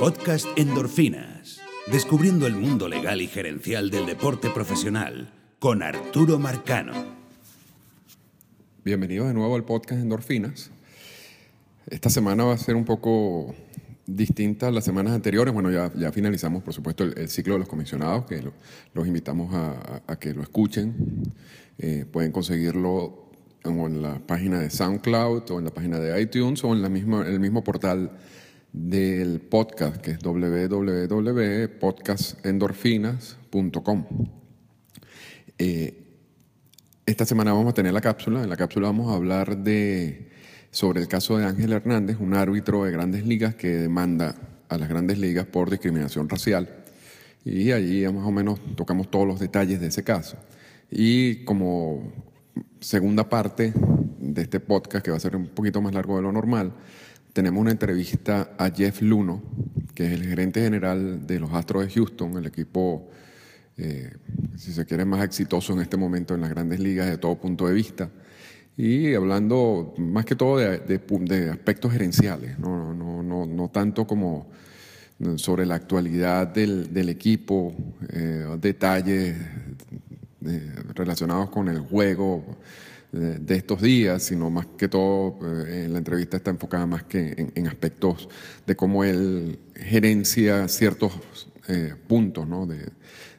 Podcast Endorfinas. Descubriendo el mundo legal y gerencial del deporte profesional con Arturo Marcano. Bienvenidos de nuevo al podcast Endorfinas. Esta semana va a ser un poco distinta a las semanas anteriores. Bueno, ya, ya finalizamos, por supuesto, el, ciclo de los comisionados, que lo- los invitamos a, a- que lo escuchen. Eh, pueden conseguirlo en la página de SoundCloud o en la página de iTunes o en la misma, el mismo portal del podcast, que es www.podcastendorfinas.com. Eh, esta semana vamos a tener la cápsula. En la cápsula vamos a hablar de, sobre el caso de Ángel Hernández, un árbitro de grandes ligas que demanda a las grandes ligas por discriminación racial. Y allí más o menos tocamos todos los detalles de ese caso. Y como segunda parte de este podcast, que va a ser un poquito más largo de lo normal, tenemos una entrevista a Jeff Luno, que es el gerente general de los Astros de Houston, el equipo eh, si se quiere, más exitoso en este momento en las grandes ligas de todo punto de vista. Y hablando más que todo de, de de aspectos gerenciales, no, no, no, no tanto como sobre la actualidad del, del equipo, eh, detalles eh, relacionados con el juego de, estos días, sino más que todo eh, la entrevista está enfocada más que en, aspectos de cómo él gerencia ciertos eh, puntos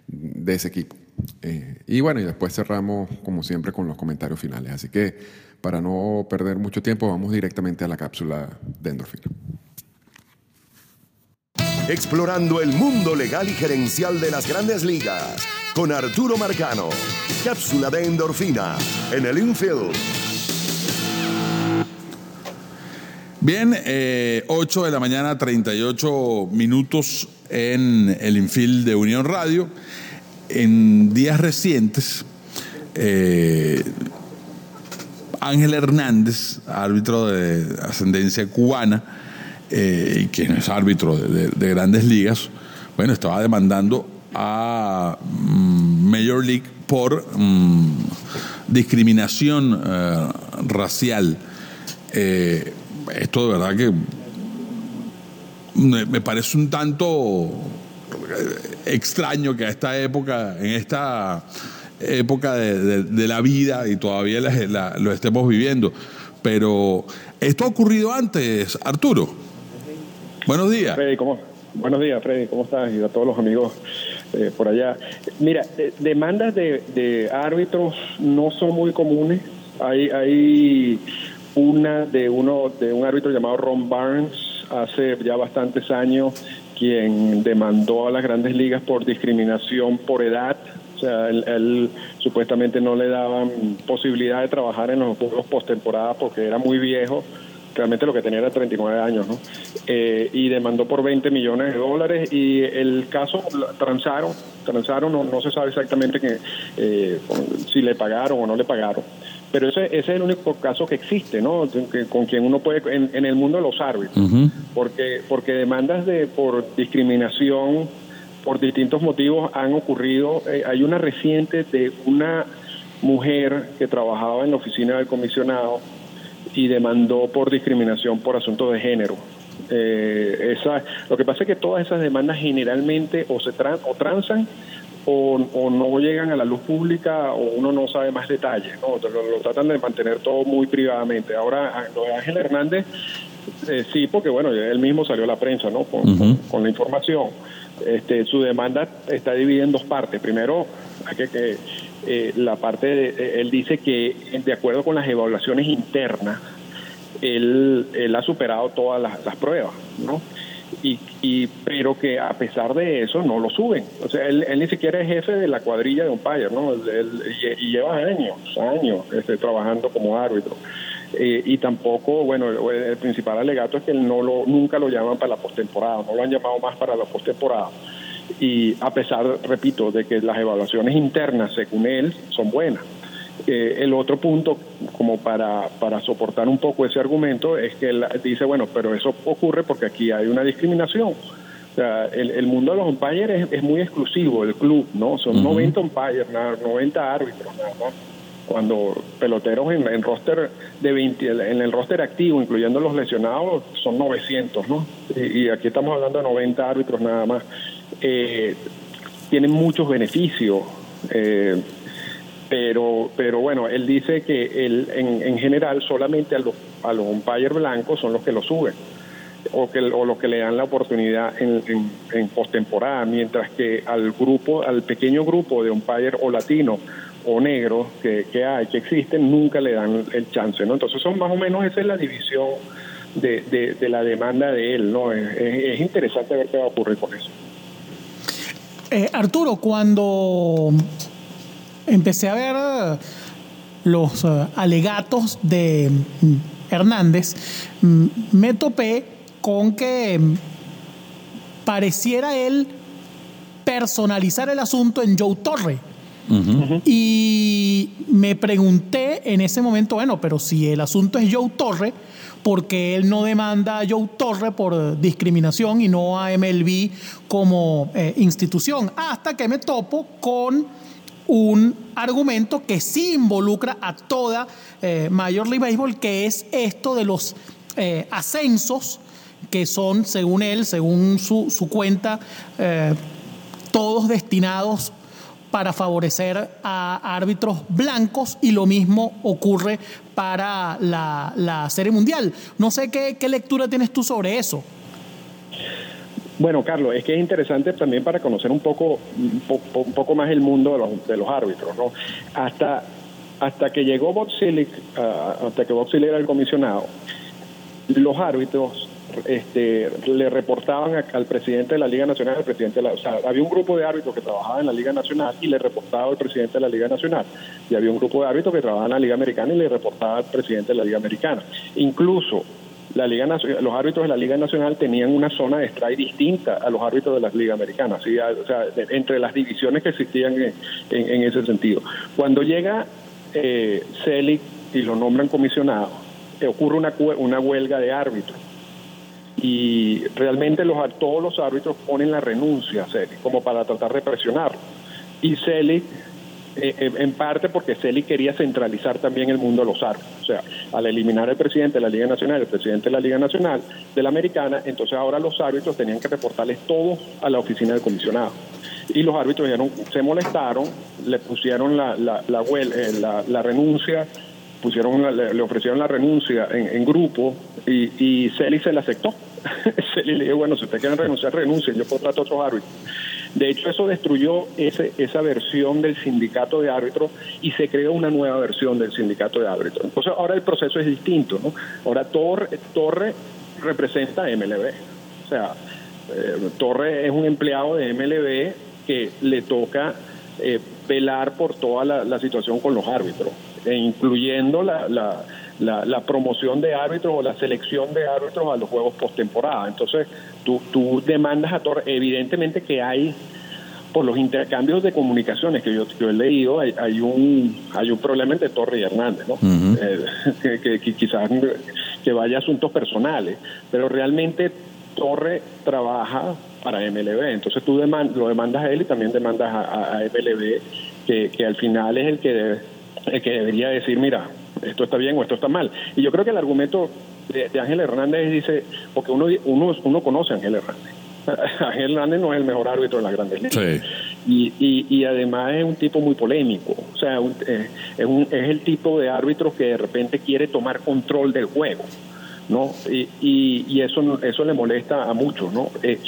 de ese equipo. Eh, y bueno, y después cerramos como siempre con los comentarios finales. Así que para no perder mucho tiempo, vamos directamente a la cápsula de endorfina. Explorando el mundo legal y gerencial de las grandes ligas con Arturo Marcano. Cápsula de endorfina en el infield. Bien, eh, 8 de la mañana, 38 minutos en el infield de Unión Radio. En días recientes, eh, Ángel Hernández, árbitro de ascendencia cubana, eh, y quien es árbitro de, de- de grandes ligas, bueno, estaba demandando a mm, Major League por mm, discriminación eh, racial. Eh, esto de verdad que me, parece un tanto eh, extraño que a esta época, en esta época de, la vida y todavía la- lo estemos viviendo. Pero esto ha ocurrido antes, Arturo. Buenos días. Freddy, ¿cómo? Buenos días, Freddy, ¿cómo estás? Y a todos los amigos eh, por allá. Mira, de- demandas de, árbitros no son muy comunes. Hay, hay una de uno de un árbitro llamado Ron Barnes hace ya bastantes años quien demandó a las grandes ligas por discriminación por edad. O sea, él, él supuestamente no le daban posibilidad de trabajar en los juegos postemporada porque era muy viejo realmente lo que tenía era 39 años, ¿no? Eh, y demandó por 20 millones de dólares y el caso transaron, transaron, no, no se sabe exactamente que, eh, si le pagaron o no le pagaron. Pero ese, ese es el único caso que existe, ¿no? Que- con quien uno puede, en, en el mundo de los árbitros, porque, porque demandas de por discriminación por distintos motivos han ocurrido. Eh, hay una reciente de una mujer que trabajaba en la oficina del comisionado y demandó por discriminación por asuntos de género. Eh, esa, lo que pasa es que todas esas demandas generalmente o se tran- o transan o, o no llegan a la luz pública o uno no sabe más detalles, ¿no? lo, lo tratan de mantener todo muy privadamente. Ahora, lo de Ángel Hernández, eh, sí, porque bueno, él mismo salió a la prensa, ¿no? Con la información. Este, su demanda está dividida en dos partes. Primero, hay que, que eh, la parte de, eh, él dice que de acuerdo con las evaluaciones internas, él, él ha superado todas las, pruebas, ¿no? Y, y, pero que a pesar de eso no lo suben. O sea, él, ni siquiera es jefe de la cuadrilla de umpire, ¿no? Él- y lleva años, años este, trabajando como árbitro. Eh, y tampoco, bueno, el, el principal alegato es que él no lo, nunca lo llaman para la postemporada, no lo han llamado más para la postemporada. Y a pesar, repito, de que las evaluaciones internas, según él, son buenas. Eh, el otro punto, como para, para soportar un poco ese argumento, es que él dice, bueno, pero eso ocurre porque aquí hay una discriminación. O sea, el, el mundo de los umpires es, es muy exclusivo, el club, ¿no? Son 90 umpires, nada- 90 árbitros, nada más. cuando peloteros en, en roster de 20, en el roster activo, incluyendo los lesionados, son 900, ¿no? Y, y aquí estamos hablando de 90 árbitros nada más. Eh, tienen muchos beneficios. Eh, pero pero bueno, él dice que él, en, en general solamente a los, a los umpires blancos son los que lo suben o, que, o los que le dan la oportunidad en, en, postemporada, mientras que al grupo, al pequeño grupo de umpire o latino o negro que, que hay, que existen, nunca le dan el chance, ¿no? Entonces son más o menos esa es la división de, de, la demanda de él, ¿no? Es, es interesante ver qué va a ocurrir con eso. Eh, Arturo, cuando empecé a ver eh, los uh, alegatos de mm, Hernández, mm, me topé con que mm, pareciera él personalizar el asunto en Joe Torre. Uh -huh. Y me pregunté en ese momento, bueno, pero si el asunto es Joe Torre, ¿por qué él no demanda a Joe Torre por discriminación y no a MLB como eh, institución? Hasta que me topo con un argumento que sí involucra a toda eh, Major League Baseball, que es esto de los eh, ascensos que son, según él, según su, cuenta, todos destinados para favorecer a árbitros blancos y lo mismo ocurre para la, la Serie Mundial. No sé qué, qué lectura tienes tú sobre eso. Bueno, Carlos, es que es interesante también para conocer un poco, un poco, más el mundo de los, de los, árbitros, ¿no? Hasta, hasta que llegó Bob uh, hasta que Bob era el comisionado, los árbitros este, le reportaban al presidente de la Liga Nacional, al presidente había un grupo de árbitros que trabajaba en la Liga Nacional y le reportaba al presidente de la Liga Nacional. Y había un grupo de árbitros que trabajaba en la Liga Americana y le reportaba al presidente de la Liga Americana. Incluso la Liga los árbitros de la Liga Nacional tenían una zona de strike distinta a los árbitros de las Ligas Americanas, ¿sí? o sea, entre las divisiones que existían en, en, en ese sentido. Cuando llega eh, Selig y lo nombran comisionado, eh, ocurre una, una huelga de árbitros y realmente los, todos los árbitros ponen la renuncia a Selig como para tratar de presionarlo. Y Selig eh, en parte porque Selig quería centralizar también el mundo de los árbitros. O sea, al eliminar el presidente de la Liga Nacional, el presidente de la Liga Nacional de la Americana, entonces ahora los árbitros tenían que reportarles todo a la oficina del comisionado. Y los árbitros dieron, se molestaron, le pusieron la, la, la, la, la renuncia, pusieron le, ofrecieron la renuncia en, en grupo y, y Selig se la aceptó. Selig le dijo, bueno, si usted quiere renunciar, renuncien, yo contrato a otros árbitros. De hecho, eso destruyó ese, esa versión del sindicato de árbitros y se creó una nueva versión del sindicato de árbitros. Entonces, ahora el proceso es distinto. ¿no? Ahora Torre, Torre representa a MLB. O sea, eh, Torre es un empleado de MLB que le toca eh, velar por toda la, situación con los árbitros, e incluyendo la la, la, promoción de árbitros o la selección de árbitros a los juegos postemporada. Entonces, tú, tú demandas a Torres, evidentemente que hay por los intercambios de comunicaciones que yo, he leído, hay, hay, un hay un problema entre Torres y Hernández, ¿no? Uh -huh. eh, que, quizás que vaya a asuntos personales, pero realmente Torre trabaja para MLB, entonces tú demand, lo demandas a él y también demandas a, a MLB, que, que al final es el que, debe, el que debería decir, mira, esto está bien o esto está mal. Y yo creo que el argumento de, de Ángel Hernández dice, porque uno, uno, uno conoce a Ángel Hernández. Ángel Hernández no es el mejor árbitro de las grandes ligas. Sí. Y, y, y, además es un tipo muy polémico. O sea, un, eh, es, un, es el tipo de árbitro que de repente quiere tomar control del juego. ¿no? Y, y, y eso, eso le molesta a muchos. ¿no? Eh,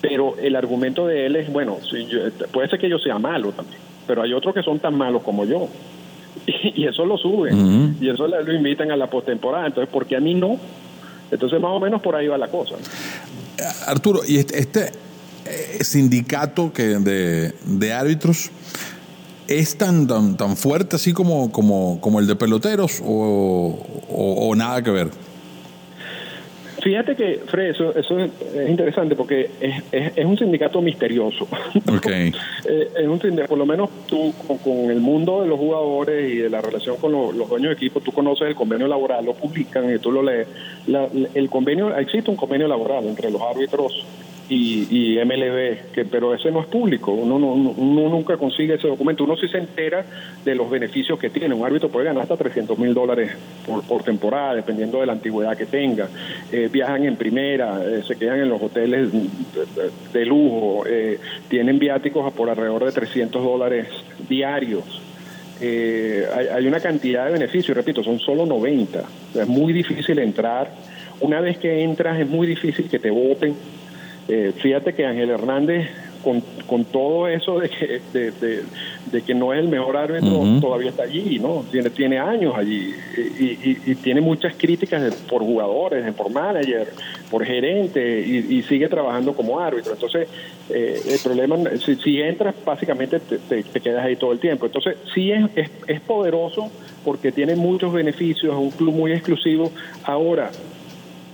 pero el argumento de él es, bueno, si yo, puede ser que yo sea malo también, pero hay otros que son tan malos como yo y, eso lo suben uh -huh. y eso lo invitan a la postemporada. Entonces, ¿por qué a mí no? Entonces, más o menos por ahí va la cosa. Arturo, y este, este eh, sindicato que de, de, árbitros es tan, tan, tan fuerte así como, como, como el de peloteros o, o, o nada que ver? Fíjate que, Fred, eso, eso es interesante porque es, es, es un sindicato misterioso. Okay. Eh, es un sindicato, por lo menos tú, con, con, el mundo de los jugadores y de la relación con los, los, dueños de equipo, tú conoces el convenio laboral, lo publican y tú lo lees. La, el convenio, existe un convenio laboral entre los árbitros y, MLB, que, pero ese no es público, uno, no, uno nunca consigue ese documento, uno sí se entera de los beneficios que tiene, un árbitro puede ganar hasta 300 mil dólares por, temporada, dependiendo de la antigüedad que tenga, eh, viajan en primera, eh, se quedan en los hoteles de, lujo, eh, tienen viáticos por alrededor de 300 dólares diarios. hay, hay una cantidad de beneficios, repito, son solo 90, es muy difícil entrar, una vez que entras es muy difícil que te voten, eh, fíjate que Ángel Hernández, con, con todo eso de que, de, que no es el mejor árbitro, todavía está allí, ¿no? Tiene, tiene años allí y, tiene muchas críticas por jugadores, por manager, por gerente y, sigue trabajando como árbitro. Entonces, eh, el problema, si, si, entras, básicamente te, te, quedas ahí todo el tiempo. Entonces, sí es, es, es poderoso porque tiene muchos beneficios, es un club muy exclusivo. Ahora,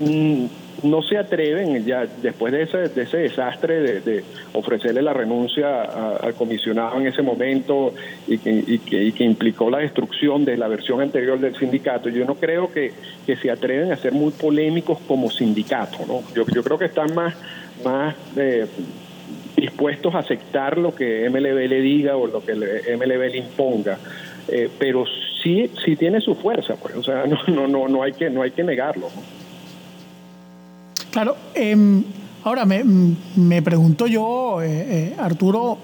mm, no se atreven ya después de ese, de ese desastre de, ofrecerle la renuncia al comisionado en ese momento y que, que, implicó la destrucción de la versión anterior del sindicato. Yo no creo que, se atreven a ser muy polémicos como sindicato. ¿no? Yo, yo creo que están más, más eh, dispuestos a aceptar lo que MLB le diga o lo que MLB le imponga. Eh, pero sí sí tiene su fuerza pues o sea no no no no hay que no hay que negarlo Claro, em, ahora me, me, pregunto yo, eh, eh, Arturo,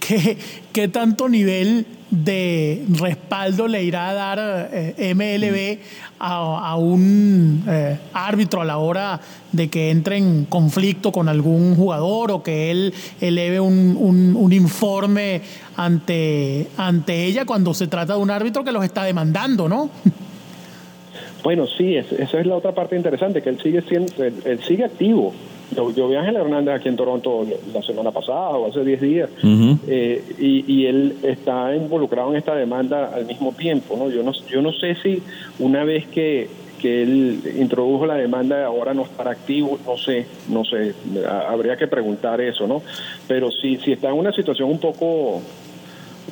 ¿qué, ¿qué, tanto nivel de respaldo le irá a dar eh, MLB a, un árbitro a la hora de que entre en conflicto con algún jugador o que él eleve un, un, un informe ante, ante ella cuando se trata de un árbitro que los está demandando, ¿no? Bueno, sí, esa es la otra parte interesante, que él sigue siendo, él, sigue activo. Yo, vi a Ángel Hernández aquí en Toronto la semana pasada o hace 10 días eh, y, él está involucrado en esta demanda al mismo tiempo. ¿no? Yo, no, yo no sé si una vez que, que él introdujo la demanda ahora no estará activo, no sé, no sé, habría que preguntar eso, ¿no? Pero sí, sí está en una situación un poco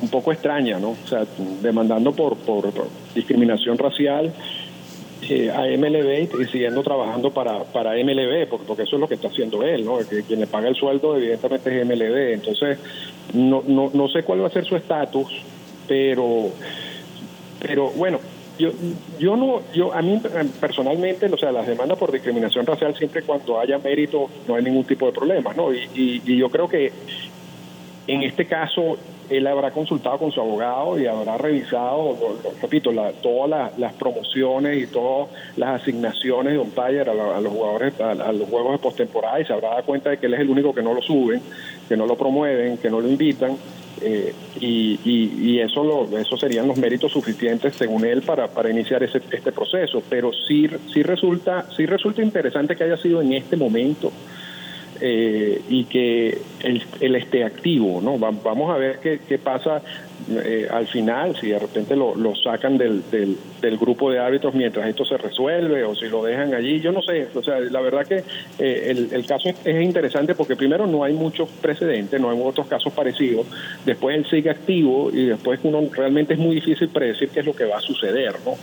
un poco extraña, ¿no? O sea, demandando por, por discriminación racial eh, a MLB y siguiendo trabajando para, para MLB, porque, eso es lo que está haciendo él, ¿no? Que quien le paga el sueldo evidentemente es MLB. Entonces, no, no, no sé cuál va a ser su estatus, pero, pero bueno, yo yo no yo a mí personalmente o sea las demandas por discriminación racial siempre cuando haya mérito no hay ningún tipo de problema no y, y yo creo que en este caso él habrá consultado con su abogado y habrá revisado, repito, todas las promociones y todas las asignaciones de umpire a, a los jugadores, a, los juegos de postemporada y se habrá dado cuenta de que él es el único que no lo suben, que no lo promueven, que no lo invitan. Eh, y, y, eso lo, eso serían los méritos suficientes según él para, para iniciar ese, este proceso pero sí sí resulta sí resulta interesante que haya sido en este momento eh, y que él, esté activo, ¿no? vamos a ver qué, qué pasa eh, al final, si de repente lo, lo sacan del, del, del, grupo de árbitros mientras esto se resuelve o si lo dejan allí, yo no sé, o sea, la verdad que eh, el, caso es, interesante porque primero no hay muchos precedentes, no hay otros casos parecidos, después él sigue activo y después uno realmente es muy difícil predecir qué es lo que va a suceder, ¿no?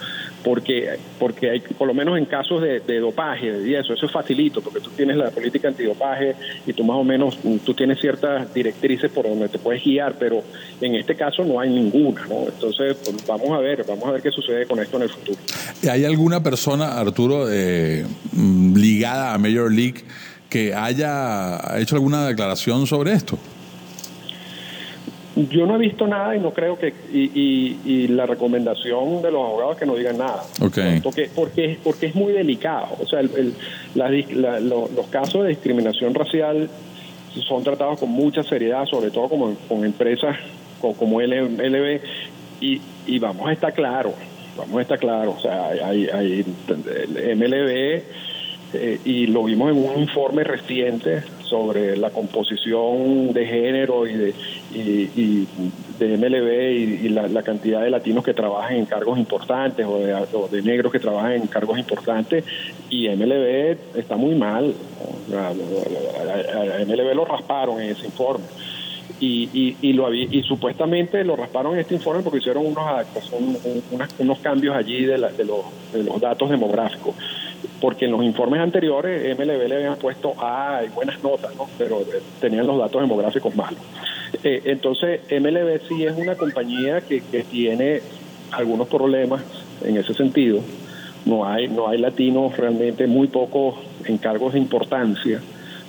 Porque, porque hay, por lo menos en casos de, de dopaje y eso, eso es facilito, porque tú tienes la política antidopaje y tú más o menos, tú tienes ciertas directrices por donde te puedes guiar, pero en este caso no hay ninguna, ¿no? Entonces, pues, vamos a ver, vamos a ver qué sucede con esto en el futuro. ¿Hay alguna persona, Arturo, eh, mm, ligada a Major League que haya hecho alguna declaración sobre esto? Yo no he visto nada y no creo que y, la recomendación de los abogados es que no digan nada, okay. porque porque porque es muy delicado, o sea, los casos de discriminación racial son tratados con mucha seriedad, sobre todo como con empresas como LB, y, y vamos a estar claros, vamos a estar claros, o sea, hay, hay MLB, eh, y lo vimos en un informe reciente sobre la composición de género y de, y, de MLB y, la, cantidad de latinos que trabajan en cargos importantes o de, o de, negros que trabajan en cargos importantes y MLB está muy mal. A MLB lo rasparon en ese informe y, y, lo y supuestamente lo rasparon en este informe porque hicieron unos, unos cambios allí de, de, los, de los datos demográficos. Porque en los informes anteriores MLB le habían puesto A y buenas notas, ¿no? pero eh, tenían los datos demográficos malos. Eh, entonces, MLB sí es una compañía que, que tiene algunos problemas en ese sentido. No hay, no hay latinos realmente, muy pocos en cargos de importancia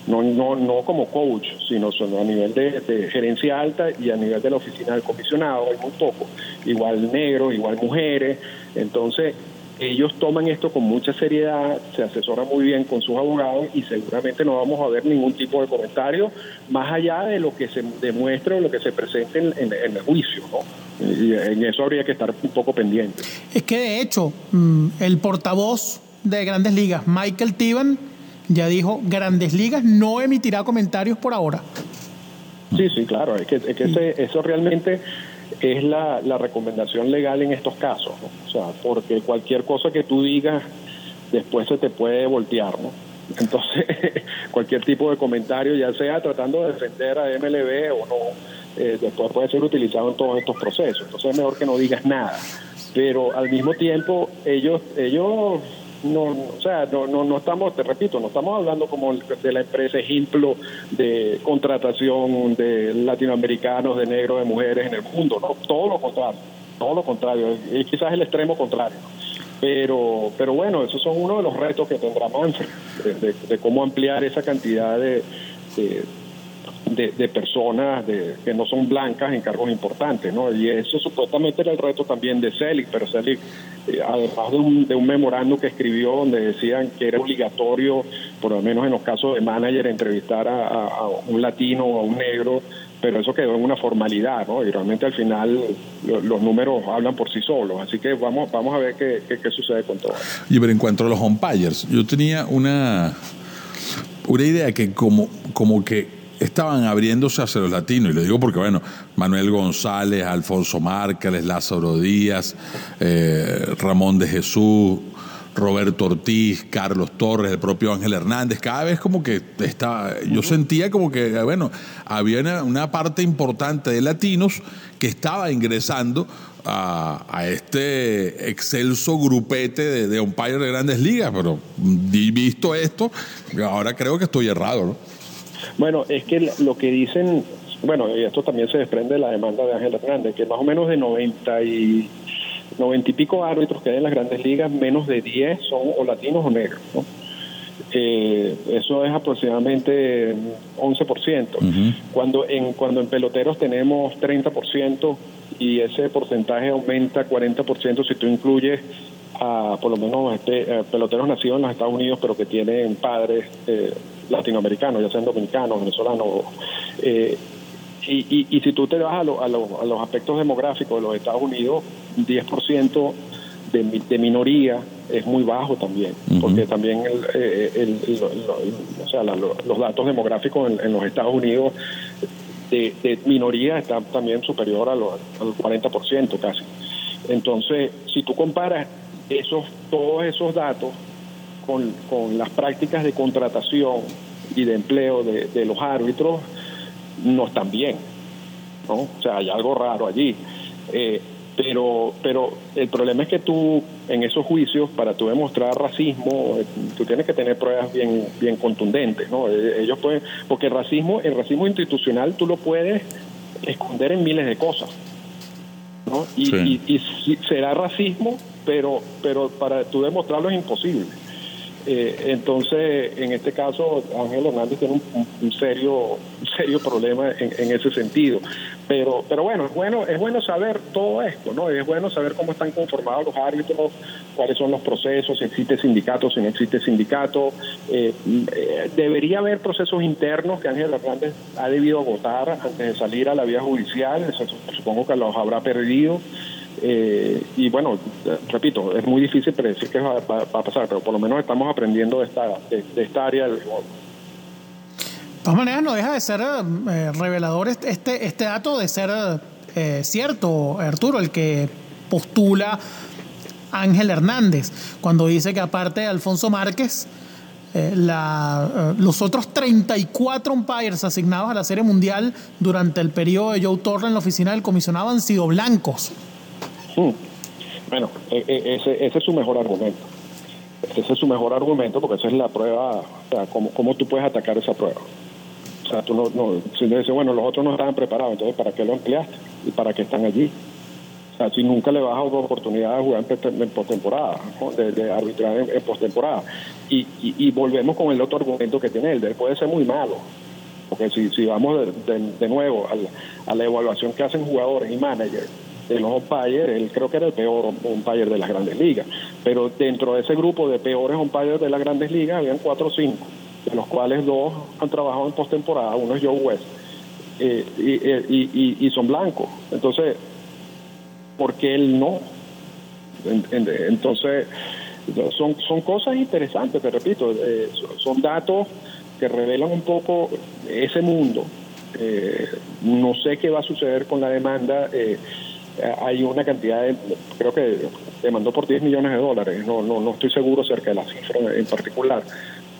no, no, no como coach, sino, sino a nivel de, gerencia alta y a nivel de la oficina del comisionado, hay muy poco. Igual negros, igual mujeres. Entonces, ellos toman esto con mucha seriedad, se asesoran muy bien con sus abogados y seguramente no vamos a ver ningún tipo de comentario más allá de lo que se demuestre o lo que se presente en, el juicio. ¿no? Y en eso habría que estar un poco pendiente. Es que de hecho, mm, el portavoz de Grandes Ligas, Michael Tiban, ya dijo, Grandes Ligas no emitirá comentarios por ahora. Sí, sí, claro, es que, es que eso realmente es la, la, recomendación legal en estos casos, o sea, porque cualquier cosa que tú digas después se te puede voltear, ¿no? Entonces, cualquier tipo de comentario, ya sea tratando de defender a MLB o no, eh, después puede ser utilizado en todos estos procesos. Entonces es mejor que no digas nada. Pero al mismo tiempo, ellos, ellos no, o sea, no, no, no estamos, te repito, no estamos hablando como de la empresa ejemplo de contratación de latinoamericanos, de negros, de mujeres en el mundo, no, todo lo contrario, todo lo contrario, y quizás el extremo contrario. Pero, pero bueno, esos son uno de los retos que tendrá Manfred, de, cómo ampliar esa cantidad de de, personas de, que no son blancas en cargos importantes, ¿no? Y eso supuestamente era el reto también de Selig, pero eh, además de un, de un memorando que escribió donde decían que era obligatorio, por lo menos en los casos de manager, entrevistar a, un latino o a un negro, pero eso quedó en una formalidad, ¿no? Y realmente al final los números hablan por sí solos, así que vamos, vamos a ver qué, qué, sucede con todo. Y pero en cuanto a los umpires, yo tenía una, una idea que como, como que estaban abriéndose hacia los latinos. Y le digo porque, bueno, Manuel González, Alfonso Márquez, Lázaro Díaz, eh, Ramón de Jesús, Roberto Ortiz, Carlos Torres, el propio Ángel Hernández, cada vez como que estaba, yo sentía como que, bueno, había una, parte importante de latinos que estaba ingresando a, este excelso grupete de, de umpires de grandes ligas, pero visto esto, ahora creo que estoy errado, ¿no? Bueno, es que lo que dicen, bueno, y esto también se desprende de la demanda de Ángel Hernández, que más o menos de 90 y, 90 y pico árbitros que hay en las grandes ligas, menos de 10 son o latinos o negros, ¿no? Eh, eso es aproximadamente 11%. cuando, en, cuando en peloteros tenemos 30% y ese porcentaje aumenta 40% si tú incluyes a por lo menos este, peloteros nacidos en los Estados Unidos pero que tienen padres eh, latinoamericanos, ya sean dominicanos, venezolanos. Eh, y, y, si tú te vas a, a, los aspectos demográficos de los Estados Unidos, 10% de, de minoría es muy bajo también, porque también el, o sea, los datos demográficos en, los Estados Unidos de, de, minoría están también superior a los, al 40% casi. Entonces, si tú comparas esos todos esos datos con, con las prácticas de contratación y de empleo de, los árbitros no están bien. ¿no? O sea, hay algo raro allí. Eh, pero, pero el problema es que tú, en esos juicios, para tú demostrar racismo, eh, tú tienes que tener pruebas bien, bien contundentes, ¿no? Eh, ellos pueden, porque el racismo, el racismo institucional tú lo puedes esconder en miles de cosas, ¿no? Y, y será racismo, pero, pero para tú demostrarlo es imposible. Eh, entonces, en este caso, Ángel Hernández tiene un, serio, serio problema en, ese sentido. Pero, pero bueno, es bueno, es bueno saber todo esto, ¿no? Es bueno saber cómo están conformados los árbitros, cuáles son los procesos, si existe sindicato, si no existe sindicato. Eh, eh, debería haber procesos internos que Ángel Hernández ha debido agotar antes de salir a la vía judicial. supongo que los habrá perdido. Eh, y bueno, repito, es muy difícil predecir qué va, a pasar, pero por lo menos estamos aprendiendo de esta, de, esta área del De todas maneras, no deja de ser eh, revelador este, este dato de ser eh, cierto, Arturo, el que postula Ángel Hernández, cuando dice que aparte de Alfonso Márquez, la, los otros 34 umpires asignados a la Serie Mundial durante el periodo de Joe Torre en la oficina del comisionado han sido blancos. Mm. Bueno, e, e, ese, es su mejor argumento. Ese es su mejor argumento porque esa es la prueba, o sea, cómo, cómo tú puedes atacar esa prueba. O sea, tú no, no si dices, bueno, los otros no estaban preparados, entonces ¿para qué lo empleaste? ¿Y para qué están allí? O sea, si nunca le vas a dar oportunidad de jugar en postemporada, de, de, arbitrar en, postemporada. Y, volvemos con el otro argumento que tiene él, puede ser muy malo. Porque si, vamos de, de nuevo a la, evaluación que hacen jugadores y managers, de los umpires, él creo que era el peor umpire de las grandes ligas. Pero dentro de ese grupo de peores umpires de las grandes ligas, habían cuatro o cinco, de los cuales dos han trabajado en postemporada, uno es Joe West, eh, y, y, son blancos. Entonces, ¿por qué él no? Entonces, son, son cosas interesantes, te repito, eh, son datos que revelan un poco ese mundo. Eh, no sé qué va a suceder con la demanda. Eh, hay una cantidad de, creo que demandó por 10 millones de dólares, no, no, no estoy seguro acerca de la cifra en particular,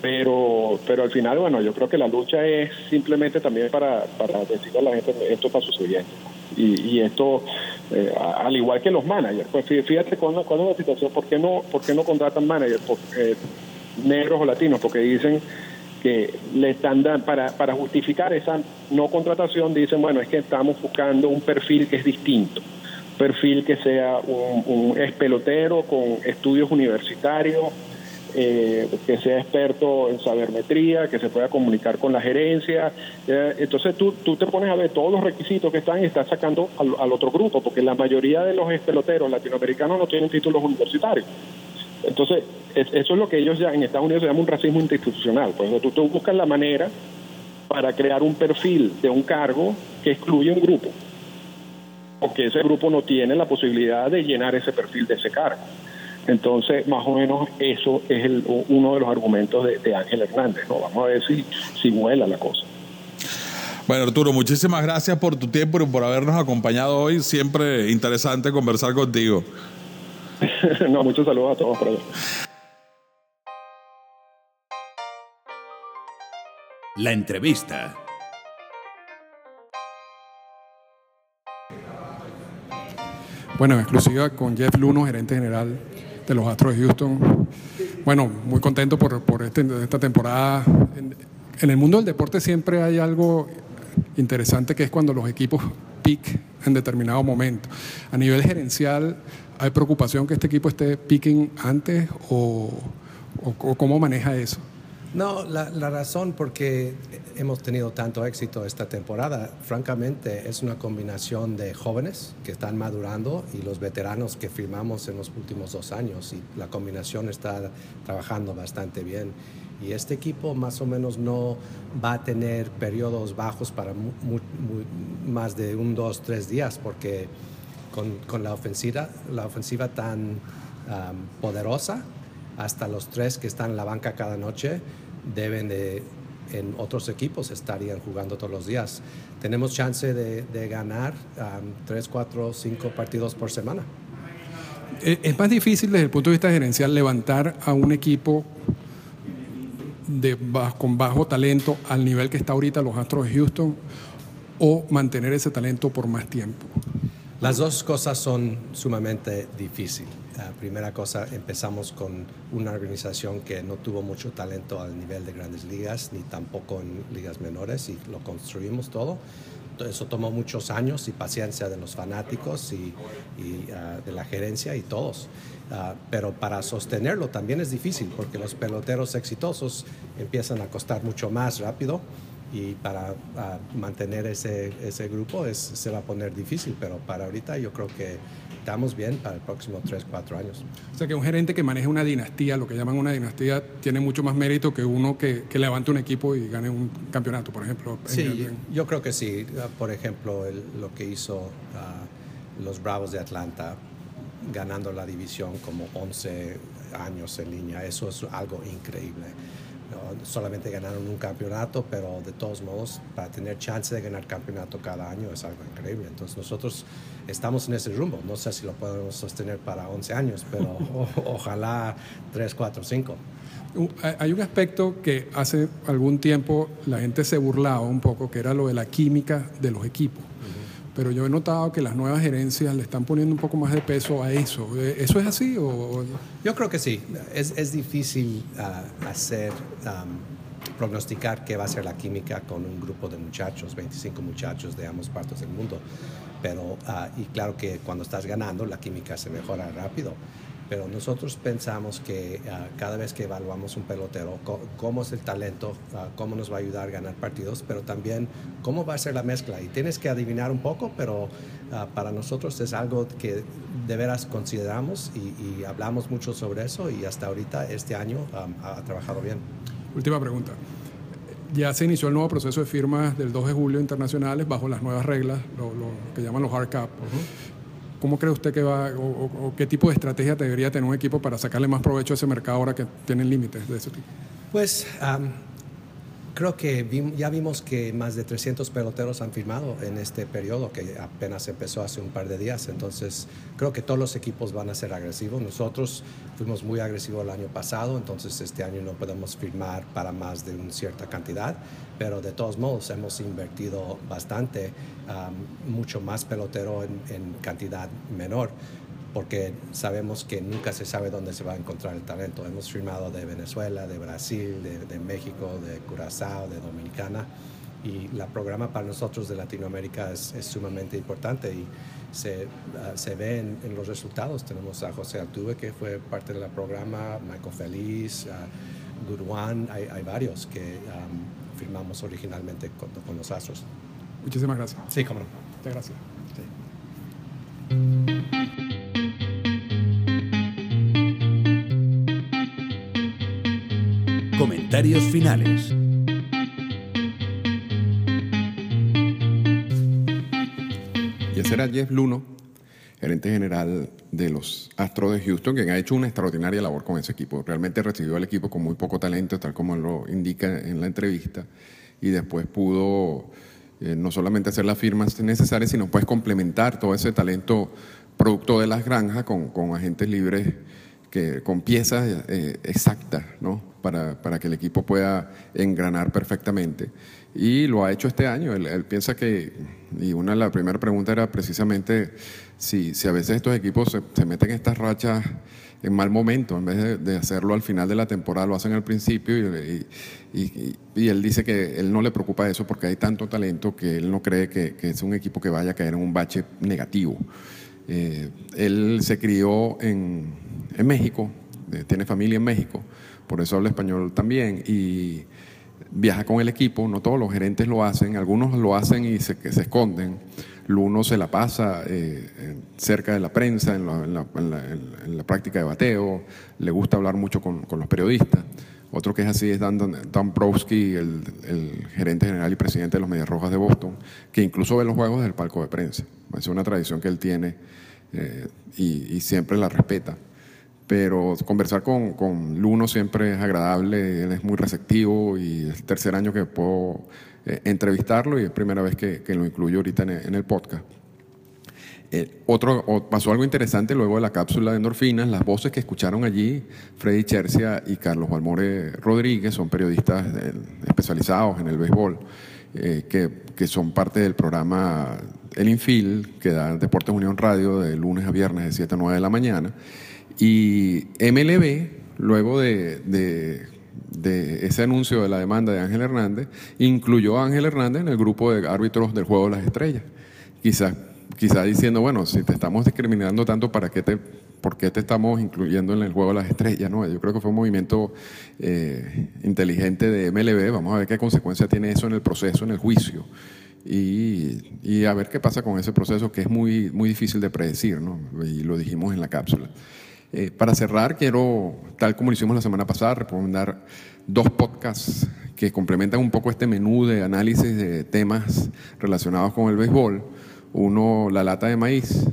pero, pero al final, bueno, yo creo que la lucha es simplemente también para, para decirle a la gente, esto está sucediendo. Y, y esto, eh, al igual que los managers, pues fíjate cuando, cuando la situación, ¿por qué no, por qué no contratan managers eh, negros o latinos? Porque dicen que le están dando, para, para justificar esa no contratación, dicen, bueno, es que estamos buscando un perfil que es distinto perfil que sea un, un con estudios universitarios, eh, que sea experto en sabermetría, que se pueda comunicar con la gerencia. entonces tú, tú te pones a ver todos los requisitos que están y estás sacando al, otro grupo, porque la mayoría de los peloteros latinoamericanos no tienen títulos universitarios. Entonces, eso es lo que ellos ya en Estados Unidos se llama un racismo institucional. Pues tú, tú buscas la manera para crear un perfil de un cargo que excluye un grupo porque ese grupo no tiene la posibilidad de llenar ese perfil de ese cargo. Entonces, más o menos eso es el, uno de los argumentos de, Ángel Hernández. ¿no? Vamos a ver si, si vuela la cosa. Bueno, Arturo, muchísimas gracias por tu tiempo y por habernos acompañado hoy. Siempre interesante conversar contigo. no, muchos saludos a todos. Por La entrevista. Bueno, exclusiva con Jeff Luno, gerente general de los Astros de Houston. Bueno, muy contento por, por este, esta temporada. En, el mundo del deporte siempre hay algo interesante que es cuando los equipos pick en determinado momento. A nivel gerencial, ¿hay preocupación que este equipo esté picking antes o, o cómo maneja eso? No, la, razón porque hemos tenido tanto éxito esta temporada, francamente, es una combinación de jóvenes que están madurando y los veteranos que firmamos en los últimos dos años. Y la combinación está trabajando bastante bien. Y este equipo más o menos no va a tener periodos bajos para más de un, dos, tres días, porque con, la, ofensiva, la ofensiva tan poderosa, hasta los tres que están en la banca cada noche deben de, en otros equipos estarían jugando todos los días. Tenemos chance de, ganar um, tres, cuatro, cinco partidos por semana. Eh, es más difícil desde el punto de vista gerencial levantar a un equipo de, con bajo talento al nivel que está ahorita los Astros de Houston o mantener ese talento por más tiempo. Las dos cosas son sumamente difíciles. La primera cosa, empezamos con una organización que no tuvo mucho talento al nivel de grandes ligas, ni tampoco en ligas menores, y lo construimos todo. Eso tomó muchos años y paciencia de los fanáticos y, ah, de la gerencia y todos. Ah, pero para sostenerlo también es difícil porque los peloteros exitosos empiezan a costar mucho más rápido y para mantener ese, ese grupo es, se va a poner difícil, pero para ahorita yo creo que estamos bien para el próximo 3, 4 años. O sea que un gerente que maneja una dinastía, lo que llaman una dinastía, tiene mucho más mérito que uno que, que levante un equipo y gane un campeonato, por ejemplo. Sí, yo creo que sí. Por ejemplo, lo que hizo uh, los Bravos de Atlanta ganando la división como 11 años en línea, eso es algo increíble solamente ganaron un campeonato, pero de todos modos, para tener chance de ganar campeonato cada año es algo increíble. Entonces nosotros estamos en ese rumbo. No sé si lo podemos sostener para 11 años, pero ojalá 3, 4, 5. Hay un aspecto que hace algún tiempo la gente se burlaba un poco, que era lo de la química de los equipos. Pero yo he notado que las nuevas gerencias le están poniendo un poco más de peso a eso. Eh, ¿Eso es así o...? Yo creo que sí. Es, es difícil ah, hacer, prognosticar qué va a ser la química con un grupo de muchachos, 25 muchachos de ambos partes del mundo. Pero, ah, y claro que cuando estás ganando, la química se mejora rápido pero nosotros pensamos que ah, cada vez que evaluamos un pelotero, cómo es el talento, ah, cómo nos va a ayudar a ganar partidos, pero también cómo va a ser la mezcla. Y tienes que adivinar un poco, pero ah, para nosotros es algo que de veras consideramos y, hablamos mucho sobre eso y hasta ahorita este año ha trabajado bien. Última pregunta. Ya se inició el nuevo proceso de firmas del 2 de julio internacionales bajo las nuevas reglas, lo, que llaman los hard cap. ¿Cómo cree usted que va, o, qué tipo de estrategia debería tener un equipo para sacarle más provecho a ese mercado ahora que tienen límites de ese tipo? Pues creo que ya vimos que más de 300 peloteros han firmado en este periodo que apenas empezó hace un par de días. Entonces, creo que todos los equipos van a ser agresivos. Nosotros fuimos muy agresivos el año pasado, entonces este año no podemos firmar para más de una cierta cantidad, pero de todos modos hemos invertido bastante, mucho más pelotero en cantidad menor porque sabemos que nunca se sabe dónde se va a encontrar el talento. Hemos firmado de Venezuela, de Brasil, de, México, de Curazao, de Dominicana y la programa para nosotros de Latinoamérica es, sumamente importante y se, ah, se ve en, los resultados. Tenemos a José Altuve que fue parte del programa, Michael Feliz, uh, hay, hay, varios que firmamos originalmente con, con, los Astros. Muchísimas gracias. Sí, cómo no. Muchas gracias. Comentarios finales. Y ese era Jeff Luno, gerente general de los Astros de Houston, quien ha hecho una extraordinaria labor con ese equipo. Realmente recibió al equipo con muy poco talento, tal como lo indica en la entrevista, y después pudo eh, no solamente hacer las firmas necesarias, sino pues complementar todo ese talento producto de las granjas con, con agentes libres que, con piezas eh, exactas, ¿no? Para, para, que el equipo pueda engranar perfectamente. Y lo ha hecho este año. Él, piensa que, y una de las primeras preguntas era precisamente si, si a veces estos equipos se, meten en estas rachas en mal momento, en vez de, hacerlo al final de la temporada, lo hacen al principio y, y, y, él dice que él no le preocupa eso porque hay tanto talento que él no cree que, que es un equipo que vaya a caer en un bache negativo. Eh, él se crió en, en México, eh, tiene familia en México, por eso habla español también, y viaja con el equipo, no todos los gerentes lo hacen, algunos lo hacen y se, se esconden, uno se la pasa eh, cerca de la prensa, en la, práctica de bateo, le gusta hablar mucho con, los periodistas. Otro que es así es Dan, Dan Browski, el, el, gerente general y presidente de los Medias Rojas de Boston, que incluso ve los juegos desde el palco de prensa. Es una tradición que él tiene eh, y, siempre la respeta. Pero conversar con, con, Luno siempre es agradable, él es muy receptivo y es el tercer año que puedo eh, entrevistarlo y es primera vez que, que lo incluyo ahorita en el, podcast. Eh, otro, pasó algo interesante luego de la cápsula de endorfinas. Las voces que escucharon allí, Freddy Chercia y Carlos Valmore Rodríguez, son periodistas especializados en el béisbol, que, que, son parte del programa el Infil, que da Deportes Unión Radio de lunes a viernes de 7 a 9 de la mañana. Y MLB, luego de, ese anuncio de la demanda de Ángel Hernández, incluyó a Ángel Hernández en el grupo de árbitros del Juego de las Estrellas. Quizás quizá diciendo, bueno, si te estamos discriminando tanto, ¿para qué te, ¿por qué te estamos incluyendo en el Juego de las Estrellas? No, yo creo que fue un movimiento eh, inteligente de MLB. Vamos a ver qué consecuencia tiene eso en el proceso, en el juicio y, a ver qué pasa con ese proceso que es muy, muy difícil de predecir, ¿no? y lo dijimos en la cápsula. Eh, para cerrar, quiero, tal como lo hicimos la semana pasada, recomendar dos podcasts que complementan un poco este menú de análisis de temas relacionados con el béisbol. Uno, La Lata de Maíz,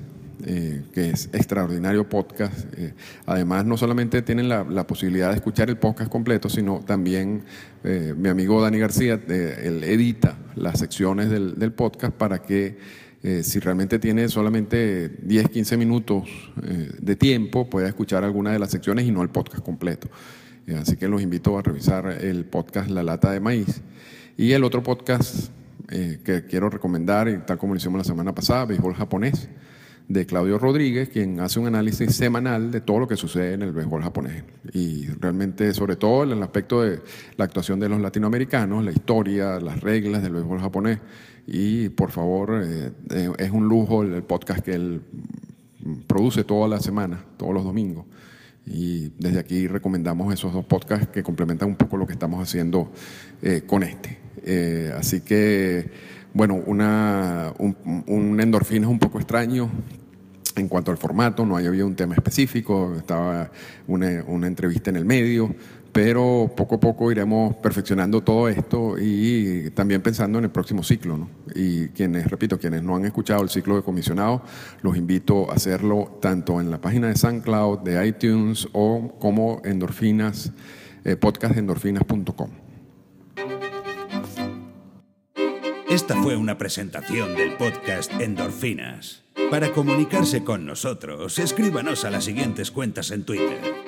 eh, que es extraordinario podcast. Eh, además, no solamente tienen la, posibilidad de escuchar el podcast completo, sino también mi amigo Dani García, edita las secciones del, podcast para que si realmente tiene solamente 10, 15 minutos de tiempo, pueda escuchar alguna de las secciones y no el podcast completo. así que los invito a revisar el podcast La Lata de Maíz. Y el otro podcast eh, que quiero recomendar, tal como lo hicimos la semana pasada, Béisbol Japonés, de Claudio Rodríguez, quien hace un análisis semanal de todo lo que sucede en el béisbol japonés. Y realmente, sobre todo, en el aspecto de la actuación de los latinoamericanos, la historia, las reglas del béisbol japonés. Y por favor, eh, eh, es un lujo el, podcast que él produce toda la semana, todos los domingos. Y desde aquí recomendamos esos dos podcasts que complementan un poco lo que estamos haciendo eh, con este. Eh, así que, bueno, una, un, un es un poco extraño en cuanto al formato, no había un tema específico, estaba una, una entrevista en el medio, pero poco a poco iremos perfeccionando todo esto y también pensando en el próximo ciclo. ¿no? Y quienes, repito, quienes no han escuchado el ciclo de comisionados, los invito a hacerlo tanto en la página de SoundCloud, de iTunes o como endorfinas, eh, podcastendorfinas.com. Esta fue una presentación del podcast Endorfinas. Para comunicarse con nosotros, escríbanos a las siguientes cuentas en Twitter.